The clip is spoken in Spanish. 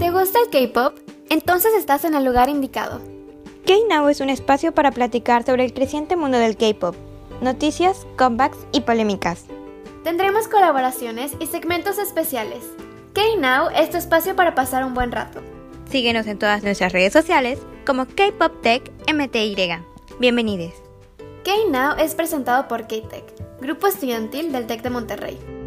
¿Te gusta el K-Pop? Entonces estás en el lugar indicado. K-Now es un espacio para platicar sobre el creciente mundo del K-Pop, noticias, comebacks y polémicas. Tendremos colaboraciones y segmentos especiales. K-Now es tu espacio para pasar un buen rato. Síguenos en todas nuestras redes sociales como K-Pop Tech MTY. Bienvenidos. K-Now es presentado por K-Tech, grupo estudiantil del Tech de Monterrey.